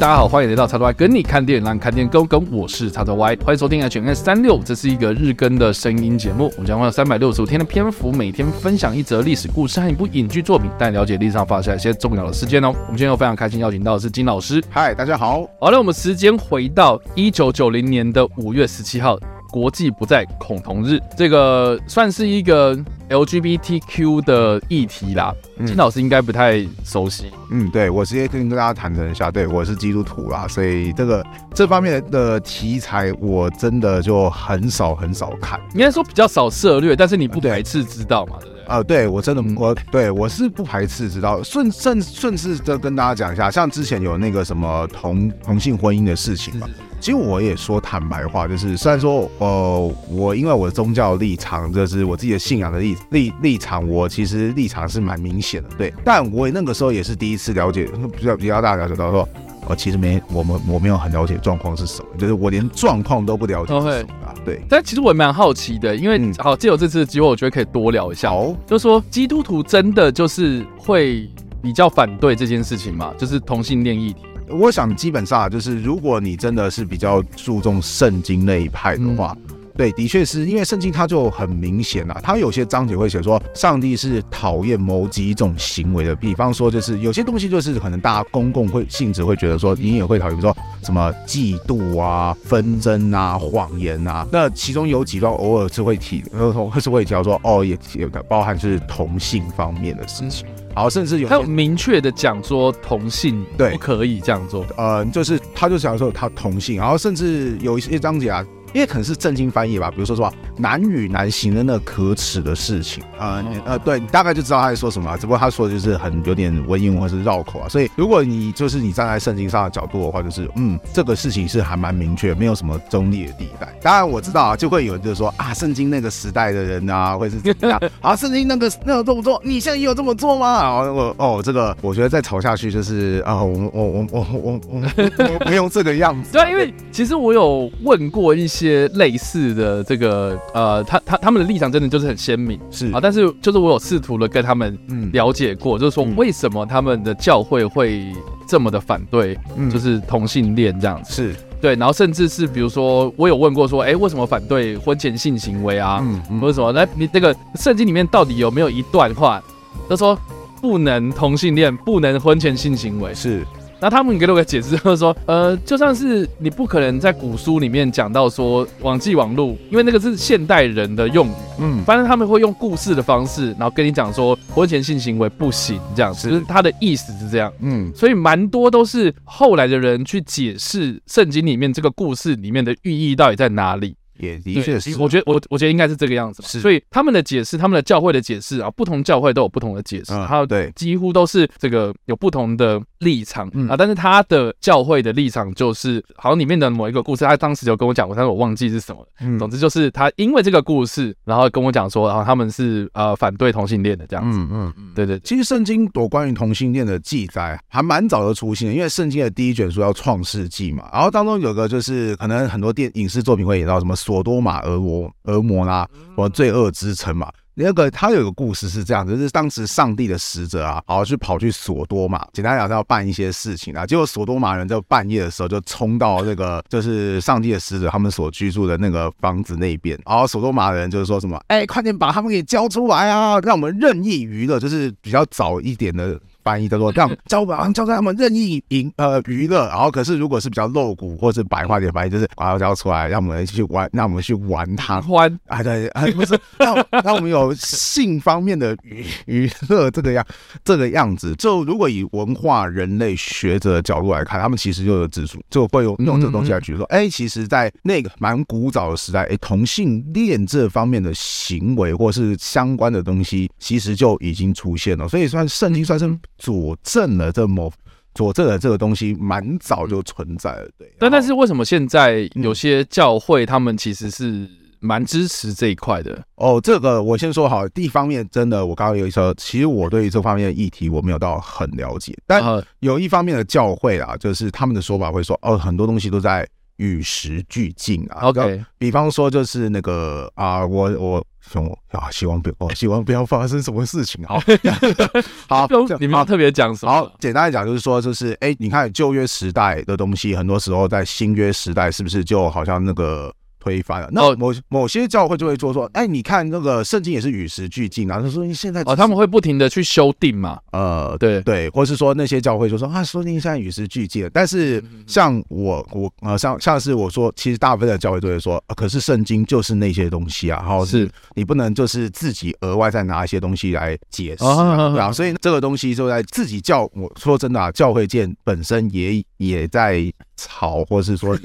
大家好，欢迎来到叉叉 Y 跟你看电影，让看电影更跟。我是叉叉 Y，欢迎收听 HNS 三六，这是一个日更的声音节目。我们将会有三百六十五天的篇幅，每天分享一则历史故事和一部影剧作品，带你了解历史上发生一些重要的事件哦。我们今天又非常开心邀请到的是金老师。嗨，大家好。好了，我们时间回到一九九零年的五月十七号。国际不再恐同日，这个算是一个 LGBTQ 的议题啦。金老师应该不太熟悉。嗯，对，我直接跟跟大家谈谈一下。对，我是基督徒啦，所以这个这方面的题材我真的就很少很少看。应该说比较少涉略，但是你不排斥知道嘛？对不对？呃，对我真的我对我是不排斥知道。顺顺顺势的跟大家讲一下，像之前有那个什么同同性婚姻的事情嘛。其实我也说坦白话，就是虽然说，呃，我因为我的宗教立场，就是我自己的信仰的立立立场，我其实立场是蛮明显的，对。但我那个时候也是第一次了解，比较比较大家了解到说，我其实没我们我没有很了解状况是什么，就是我连状况都不了解是什么啊，对。但其实我也蛮好奇的，因为、嗯、好，借由这次的机会，我觉得可以多聊一下。哦，就是说基督徒真的就是会比较反对这件事情嘛？就是同性恋议题。我想基本上就是，如果你真的是比较注重圣经那一派的话，嗯、对，的确是因为圣经它就很明显了，它有些章节会写说，上帝是讨厌某几种行为的，比方说就是有些东西就是可能大家公共会性质会觉得说，你也会讨厌说什么嫉妒啊、纷争啊、谎言啊，那其中有几段偶尔是会提，呃是会提到说，哦，也也包含是同性方面的事情。好，甚至有他有明确的讲说同性对不可以这样做，呃，就是他就想说他同性，然后甚至有一些章节啊。因为可能是正经翻译吧，比如说说男与男行的那个可耻的事情，呃呃，对，你大概就知道他在说什么，只不过他说的就是很有点文言文或是绕口啊。所以如果你就是你站在圣经上的角度的话，就是嗯，这个事情是还蛮明确，没有什么中立的地带。当然我知道啊，就会有人就说啊，圣经那个时代的人啊，会是怎样 啊？圣经那个那个这么做，你现在也有这么做吗？然后我哦，这个我觉得再吵下去就是啊，我我我我我我我不用这个样子。对啊，因为其实我有问过一些类似。的这个呃，他他他们的立场真的就是很鲜明，是啊，但是就是我有试图的跟他们了解过，嗯、就是说为什么他们的教会会这么的反对，嗯、就是同性恋这样子，是对，然后甚至是比如说我有问过说，哎、欸，为什么反对婚前性行为啊？嗯，嗯或者什么？那，你那个圣经里面到底有没有一段话，他说不能同性恋，不能婚前性行为？是。那他们给了我个解释，就是说，呃，就算是你不可能在古书里面讲到说网际网路，因为那个是现代人的用语，嗯，反正他们会用故事的方式，然后跟你讲说婚前性行为不行，这样子，就是他的意思是这样，嗯，所以蛮多都是后来的人去解释圣经里面这个故事里面的寓意到底在哪里。也的确是，我觉得我我觉得应该是这个样子，是，所以他们的解释，他们的教会的解释啊，不同教会都有不同的解释，还有对，几乎都是这个有不同的立场嗯啊，但是他的教会的立场就是，好像里面的某一个故事，他当时就跟我讲过，但是我忘记是什么，嗯，总之就是他因为这个故事，然后跟我讲说，然后他们是呃反对同性恋的这样子，嗯嗯嗯，对对，其实圣经有关于同性恋的记载还蛮早就出现的，因为圣经的第一卷书叫创世纪嘛，然后当中有个就是可能很多电影视作品会演到什么索多玛、俄罗、俄摩拉，我罪恶之城嘛。那个他有个故事是这样子，就是当时上帝的使者啊，好去跑去索多玛，简单讲是要办一些事情啊。结果索多玛人在半夜的时候就冲到那个就是上帝的使者他们所居住的那个房子那边，然后索多玛人就是说什么，哎，快点把他们给交出来啊，让我们任意娱乐，就是比较早一点的。翻译叫做让交把交在他们任意娱呃娱乐，然后可是如果是比较露骨或是白话点翻译，就是把它交出来，让我们去玩，让我们去玩它欢啊对啊不是让让我们有性方面的娱娱乐这个样这个样子。就如果以文化人类学者的角度来看，他们其实就有指出，就会用用这个东西来举说，哎、欸，其实在那个蛮古早的时代，哎、欸，同性恋这方面的行为或是相关的东西，其实就已经出现了，所以算圣经算是。佐证了这么佐证了这个东西蛮早就存在了，对。但但是为什么现在有些教会他们其实是蛮支持这一块的？哦，这个我先说好，第一方面真的，我刚刚有一说，其实我对于这方面的议题我没有到很了解，但有一方面的教会啊，就是他们的说法会说，哦，很多东西都在与时俱进啊。OK，比方说就是那个啊，我我希啊，希望不要，希望不要发生什么事情。好，好，你们要特别讲什么？好，简单来讲就是说，就是哎，你看旧约时代的东西，很多时候在新约时代是不是就好像那个。推翻了，那某某些教会就会做说，哎，你看那个圣经也是与时俱进啊。他说你现在哦，他们会不停的去修订嘛，呃，对。对，或是说那些教会就说啊，说不定现在与时俱进了。但是像我我呃，像像是我说，其实大部分的教会都会说，可是圣经就是那些东西啊，然后是。你不能就是自己额外再拿一些东西来解释，对啊。所以这个东西就在自己教，我说真的啊，教会界本身也也在吵，或是说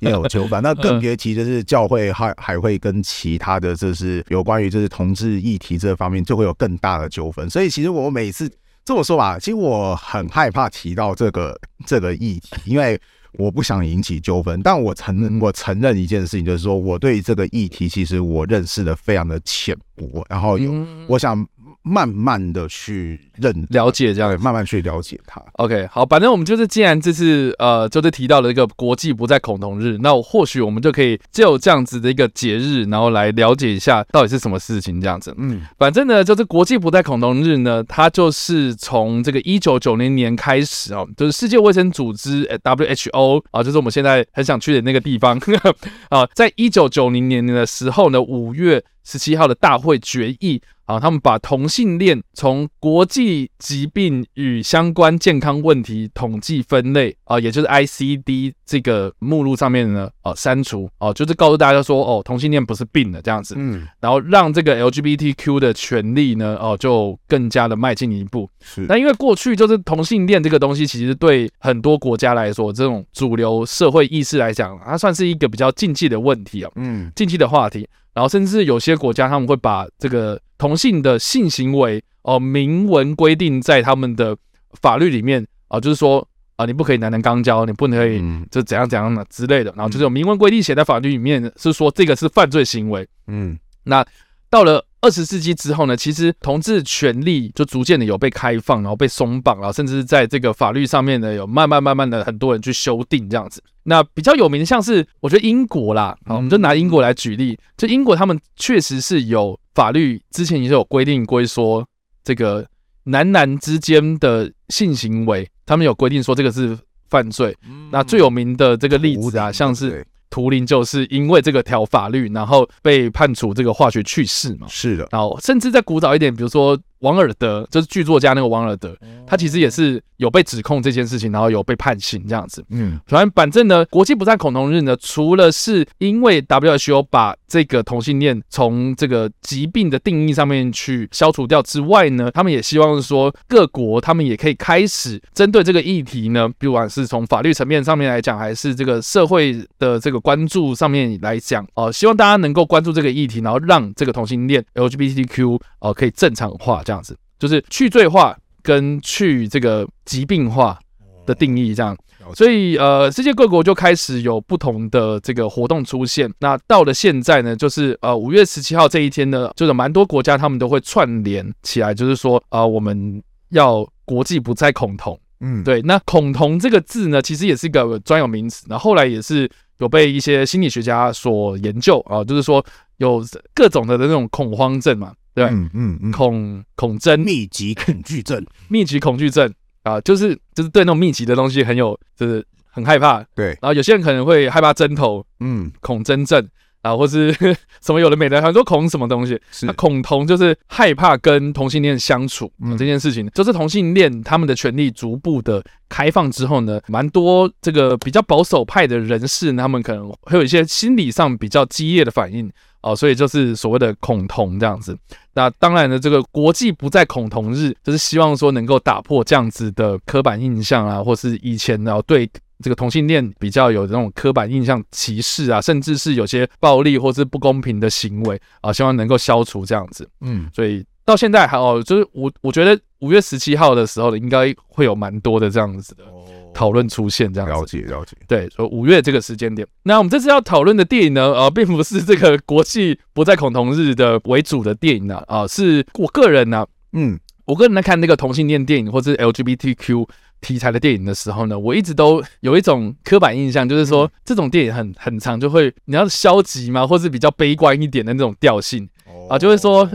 也 有纠纷，那更别提就是。是教会还还会跟其他的，就是有关于就是同志议题这方面，就会有更大的纠纷。所以其实我每次这么说吧，其实我很害怕提到这个这个议题，因为我不想引起纠纷。但我承认，我承认一件事情，就是说我对这个议题其实我认识的非常的浅薄，然后有我想。慢慢的去认了解这样，慢慢去了解它。OK，好，反正我们就是，既然这次呃，就是提到了一个国际不再恐同日，那我或许我们就可以就这样子的一个节日，然后来了解一下到底是什么事情这样子。嗯，反正呢，就是国际不再恐同日呢，它就是从这个一九九零年开始哦，就是世界卫生组织 WHO 啊，就是我们现在很想去的那个地方 啊，在一九九零年的时候呢，五月十七号的大会决议。啊，他们把同性恋从国际疾病与相关健康问题统计分类啊，也就是 ICD 这个目录上面呢，啊删除哦，就是告诉大家说，哦，同性恋不是病的这样子，嗯，然后让这个 LGBTQ 的权利呢，哦，就更加的迈进一步。是，那因为过去就是同性恋这个东西，其实对很多国家来说，这种主流社会意识来讲，它算是一个比较禁忌的问题啊，嗯，禁忌的话题。然后，甚至有些国家他们会把这个同性的性行为哦明文规定在他们的法律里面啊，就是说啊，你不可以男男肛交，你不能可以就怎样怎样的之类的。然后就是有明文规定写在法律里面，是说这个是犯罪行为。嗯，那到了二十世纪之后呢，其实同志权利就逐渐的有被开放，然后被松绑，然后甚至是在这个法律上面呢，有慢慢慢慢的很多人去修订这样子。那比较有名的，像是我觉得英国啦，好，我们就拿英国来举例。就英国他们确实是有法律，之前也是有规定，规说这个男男之间的性行为，他们有规定说这个是犯罪。那最有名的这个例子啊，像是。图灵就是因为这个条法律，然后被判处这个化学去世嘛。是的，然后甚至在古早一点，比如说。王尔德就是剧作家那个王尔德，他其实也是有被指控这件事情，然后有被判刑这样子。嗯，反正反正呢，国际不再恐同日呢，除了是因为 WHO 把这个同性恋从这个疾病的定义上面去消除掉之外呢，他们也希望说各国他们也可以开始针对这个议题呢，不管是从法律层面上面来讲，还是这个社会的这个关注上面来讲，哦、呃，希望大家能够关注这个议题，然后让这个同性恋 LGBTQ 哦、呃、可以正常化这样子。就是去罪化跟去这个疾病化的定义，这样，所以呃，世界各国就开始有不同的这个活动出现。那到了现在呢，就是呃五月十七号这一天呢，就是蛮多国家他们都会串联起来，就是说啊、呃，我们要国际不再恐同。嗯，对。那恐同这个字呢，其实也是一个专有名词。那后来也是有被一些心理学家所研究啊、呃，就是说有各种的那种恐慌症嘛。对，嗯嗯，嗯。恐恐症、密集恐惧症、密集恐惧症。啊，就是就是对那种密集的东西很有，就是很害怕。对，然后有些人可能会害怕针头，嗯，恐针症。啊，或是 什么有的没的，很多恐什么东西。是，那恐同就是害怕跟同性恋相处，嗯，这件事情，就是同性恋他们的权利逐步的开放之后呢，蛮多这个比较保守派的人士，他们可能会有一些心理上比较激烈的反应。哦，所以就是所谓的恐同这样子。那当然呢，这个国际不再恐同日，就是希望说能够打破这样子的刻板印象啊，或是以前呢对这个同性恋比较有这种刻板印象歧视啊，甚至是有些暴力或是不公平的行为啊，希望能够消除这样子。嗯，所以到现在还哦，就是我我觉得五月十七号的时候呢，应该会有蛮多的这样子的。讨论出现这样子，了解了解，对，说五月这个时间点，那我们这次要讨论的电影呢，呃，并不是这个国际不再恐同日的为主的电影呢，啊、呃，是我个人呢，嗯，我个人在看那个同性恋电影或者是 LGBTQ 题材的电影的时候呢，我一直都有一种刻板印象，就是说这种电影很很长就会你要消极嘛，或是比较悲观一点的那种调性？啊，就会说。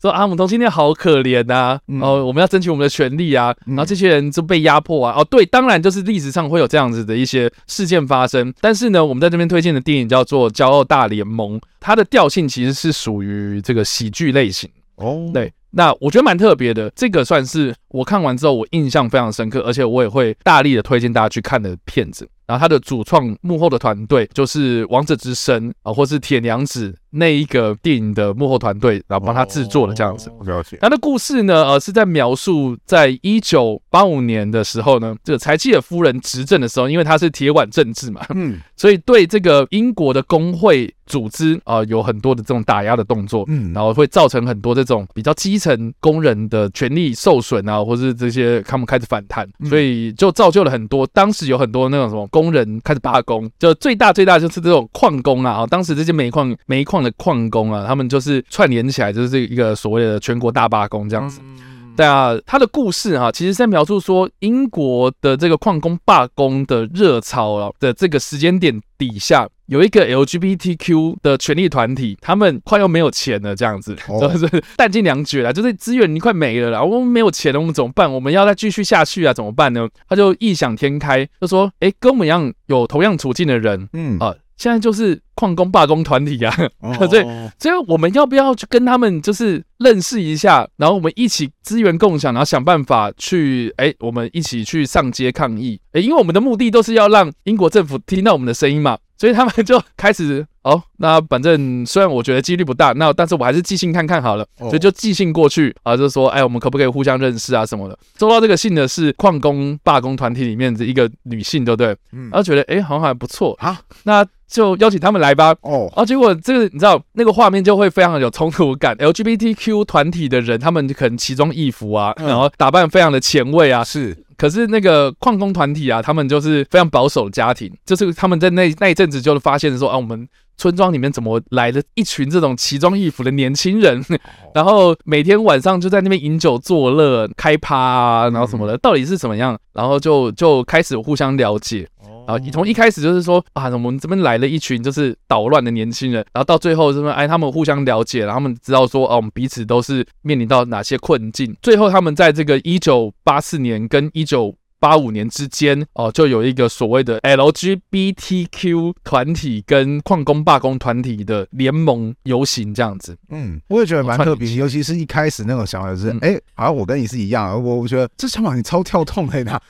说啊，我们同性恋好可怜呐、啊，嗯、哦，我们要争取我们的权利啊，嗯、然后这些人就被压迫啊，哦，对，当然就是历史上会有这样子的一些事件发生，但是呢，我们在这边推荐的电影叫做《骄傲大联盟》，它的调性其实是属于这个喜剧类型。哦，对，那我觉得蛮特别的，这个算是我看完之后我印象非常深刻，而且我也会大力的推荐大家去看的片子。然后他的主创幕后的团队就是《王者之声》啊，或是《铁娘子》那一个电影的幕后团队，然后帮他制作的这样子。了解。他的故事呢，呃，是在描述在一九八五年的时候呢，这个柴契尔夫人执政的时候，因为她是铁腕政治嘛，嗯，所以对这个英国的工会组织啊、呃，有很多的这种打压的动作，嗯，然后会造成很多这种比较基层工人的权利受损啊，或是这些他们开始反弹，所以就造就了很多当时有很多那种什么。工人开始罢工，就最大最大就是这种矿工啊，啊，当时这些煤矿煤矿的矿工啊，他们就是串联起来，就是一个所谓的全国大罢工这样子。对啊，他的故事哈、啊，其实在描述说英国的这个矿工罢工的热潮啊的这个时间点底下，有一个 LGBTQ 的权利团体，他们快要没有钱了，这样子，就是弹尽粮绝了，就是资源已经快没了啦，我们没有钱了，我们怎么办？我们要再继续下去啊，怎么办呢？他就异想天开，就说，哎，跟我们一样有同样处境的人，嗯啊。现在就是矿工罢工团体啊，所以所以我们要不要去跟他们就是认识一下，然后我们一起资源共享，然后想办法去哎，我们一起去上街抗议哎，因为我们的目的都是要让英国政府听到我们的声音嘛，所以他们就开始 哦，那反正虽然我觉得几率不大，那但是我还是寄信看看好了，所以就寄信过去啊，就说哎，我们可不可以互相认识啊什么的。收到这个信的是矿工罢工团体里面的一个女性，对不对？嗯，然后觉得哎，好像还不错啊，那。就邀请他们来吧。哦，啊，结果这个你知道，那个画面就会非常的有冲突感。LGBTQ 团体的人，他们可能奇装异服啊，然后打扮非常的前卫啊。是，可是那个矿工团体啊，他们就是非常保守的家庭，就是他们在那那一阵子就发现说啊，我们。村庄里面怎么来了一群这种奇装异服的年轻人？然后每天晚上就在那边饮酒作乐、开趴啊，然后什么的，到底是怎么样？然后就就开始互相了解。啊！你从一开始就是说啊，我们这边来了一群就是捣乱的年轻人，然后到最后是说哎，他们互相了解，然后他们知道说哦，我们彼此都是面临到哪些困境。最后他们在这个一九八四年跟一九。八五年之间哦，就有一个所谓的 LGBTQ 团体跟矿工罢工团体的联盟游行这样子。嗯，我也觉得蛮特别，尤其是一开始那种想法是，哎、嗯，好像我跟你是一样，我我觉得这想法你超跳痛的，哪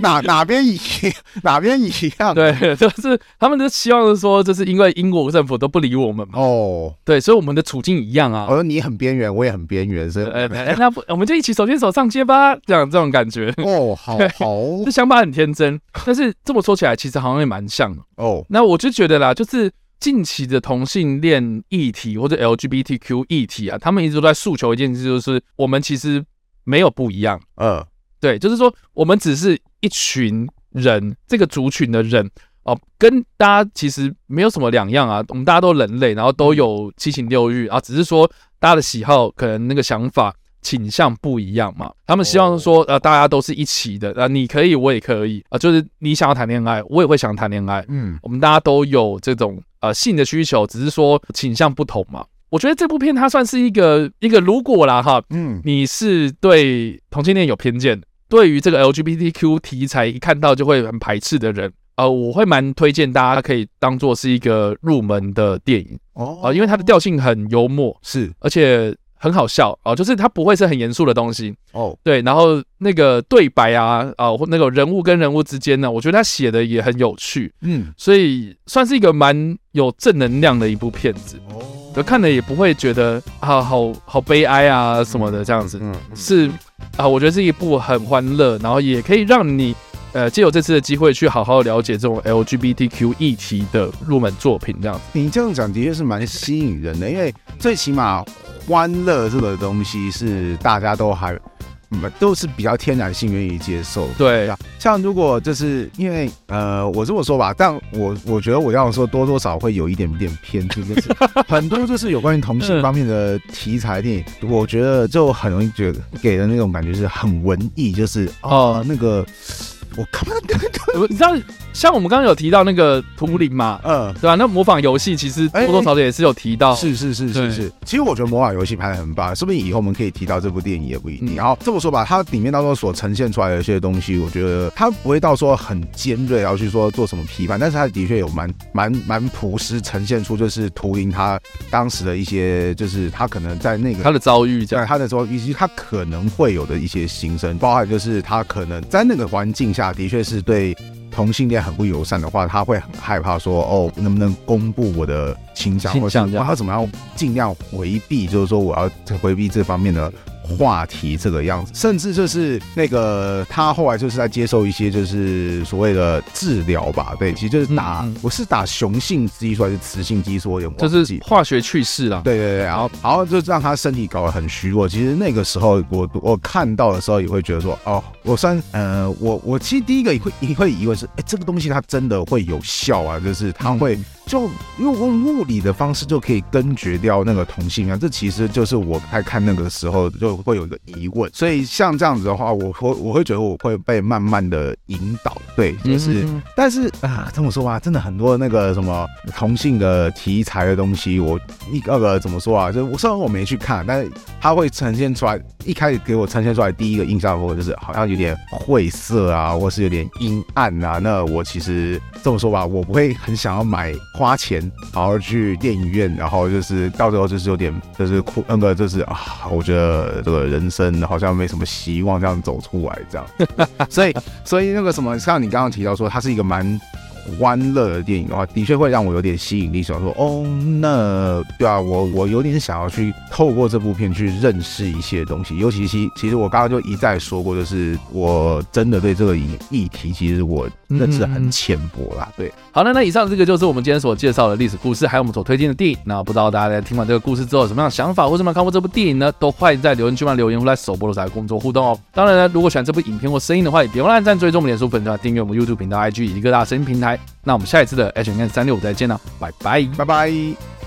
哪 哪边一 哪边一样？对，就是他们的希望是说，就是因为英国政府都不理我们嘛。哦，对，所以我们的处境一样啊。我说你很边缘，我也很边缘，所以哎，那不我们就一起手牵手上街吧，这样这种感觉。哦，好。好，这想法很天真，但是这么说起来，其实好像也蛮像的哦。那我就觉得啦，就是近期的同性恋议题或者 LGBTQ 议题啊，他们一直都在诉求一件事，就是我们其实没有不一样。嗯，对，就是说我们只是一群人，这个族群的人哦，跟大家其实没有什么两样啊。我们大家都人类，然后都有七情六欲啊，只是说大家的喜好可能那个想法。倾向不一样嘛，他们希望说，呃，大家都是一起的，呃，你可以，我也可以，啊、呃，就是你想要谈恋爱，我也会想谈恋爱，嗯，我们大家都有这种呃性的需求，只是说倾向不同嘛。我觉得这部片它算是一个一个如果啦哈，嗯，你是对同性恋有偏见，对于这个 LGBTQ 题材一看到就会很排斥的人，呃，我会蛮推荐大家可以当做是一个入门的电影哦，因为它的调性很幽默，是，而且。很好笑哦，就是它不会是很严肃的东西。哦。对，然后那个对白啊，啊，或那个人物跟人物之间呢，我觉得他写的也很有趣，嗯，所以算是一个蛮有正能量的一部片子。哦。就看了也不会觉得啊，好好悲哀啊什么的这样子，嗯，是啊，我觉得是一部很欢乐，然后也可以让你呃借由这次的机会去好好了解这种 LGBTQ 议题的入门作品这样子。你这样讲的确是蛮吸引人的，因为最起码。欢乐这个东西是大家都还都是比较天然性愿意接受。对，像如果就是因为呃，我这么说吧，但我我觉得我要说多多少会有一点点偏激，就是 很多就是有关于同性方面的题材电影，我觉得就很容易觉得给人那种感觉是很文艺，就是哦、呃、那个。我靠！你知道，像我们刚刚有提到那个图灵嘛，嗯，对吧？那模仿游戏其实多多少少也是有提到，是是是是是。其实我觉得模仿游戏拍的很棒，说不定以后我们可以提到这部电影也不一定。然后这么说吧，它里面当中所呈现出来的一些东西，我觉得它不会到说很尖锐，然后去说做什么批判，但是它的确有蛮蛮蛮朴实呈现出，就是图灵他当时的一些，就是他可能在那个他的遭遇，在他的遭遇以及他可能会有的一些心声，包含就是他可能在那个环境。下的确是对同性恋很不友善的话，他会很害怕说哦，能不能公布我的倾向，或者他怎么样尽量回避，就是说我要回避这方面的。话题这个样子，甚至就是那个他后来就是在接受一些就是所谓的治疗吧，对，其实就是打，我、嗯、是打雄性激素还是雌性激素，有就是化学去世了，对对对，然后然后就让他身体搞得很虚弱。其实那个时候我我看到的时候也会觉得说，哦，我算呃，我我其实第一个也会也会以为是，哎，这个东西它真的会有效啊，就是它会。嗯就用用物理的方式就可以根绝掉那个同性啊，这其实就是我在看那个时候就会有一个疑问。所以像这样子的话，我会我会觉得我会被慢慢的引导，对，就是，嗯、但是啊，这么说吧，真的很多那个什么同性的题材的东西，我一个个怎么说啊？就我虽然我没去看，但是它会呈现出来，一开始给我呈现出来第一个印象，或者就是好像有点晦涩啊，或是有点阴暗啊。那我其实这么说吧，我不会很想要买。花钱，然后去电影院，然后就是到最后就是有点，就是哭，那个就是啊，我觉得这个人生好像没什么希望，这样走出来这样，所以所以那个什么，像你刚刚提到说，他是一个蛮。欢乐的电影的话，的确会让我有点吸引力，想说哦，那对啊，我我有点想要去透过这部片去认识一些东西，尤其是其实我刚刚就一再说过，就是我真的对这个议议题，其实我认识很浅薄啦。对，好了，那以上这个就是我们今天所介绍的历史故事，还有我们所推荐的电影。那不知道大家在听完这个故事之后有什么样的想法，或者没有看过这部电影呢？都欢迎在留言区里留言，或在首播的时候来工作互动哦。当然呢，如果喜欢这部影片或声音的话，也别忘了按赞、追踪我们脸书粉团、订阅我们 YouTube 频道、IG 以及各大声音平台。那我们下一次的 H N N 三六五再见了，拜拜，拜拜。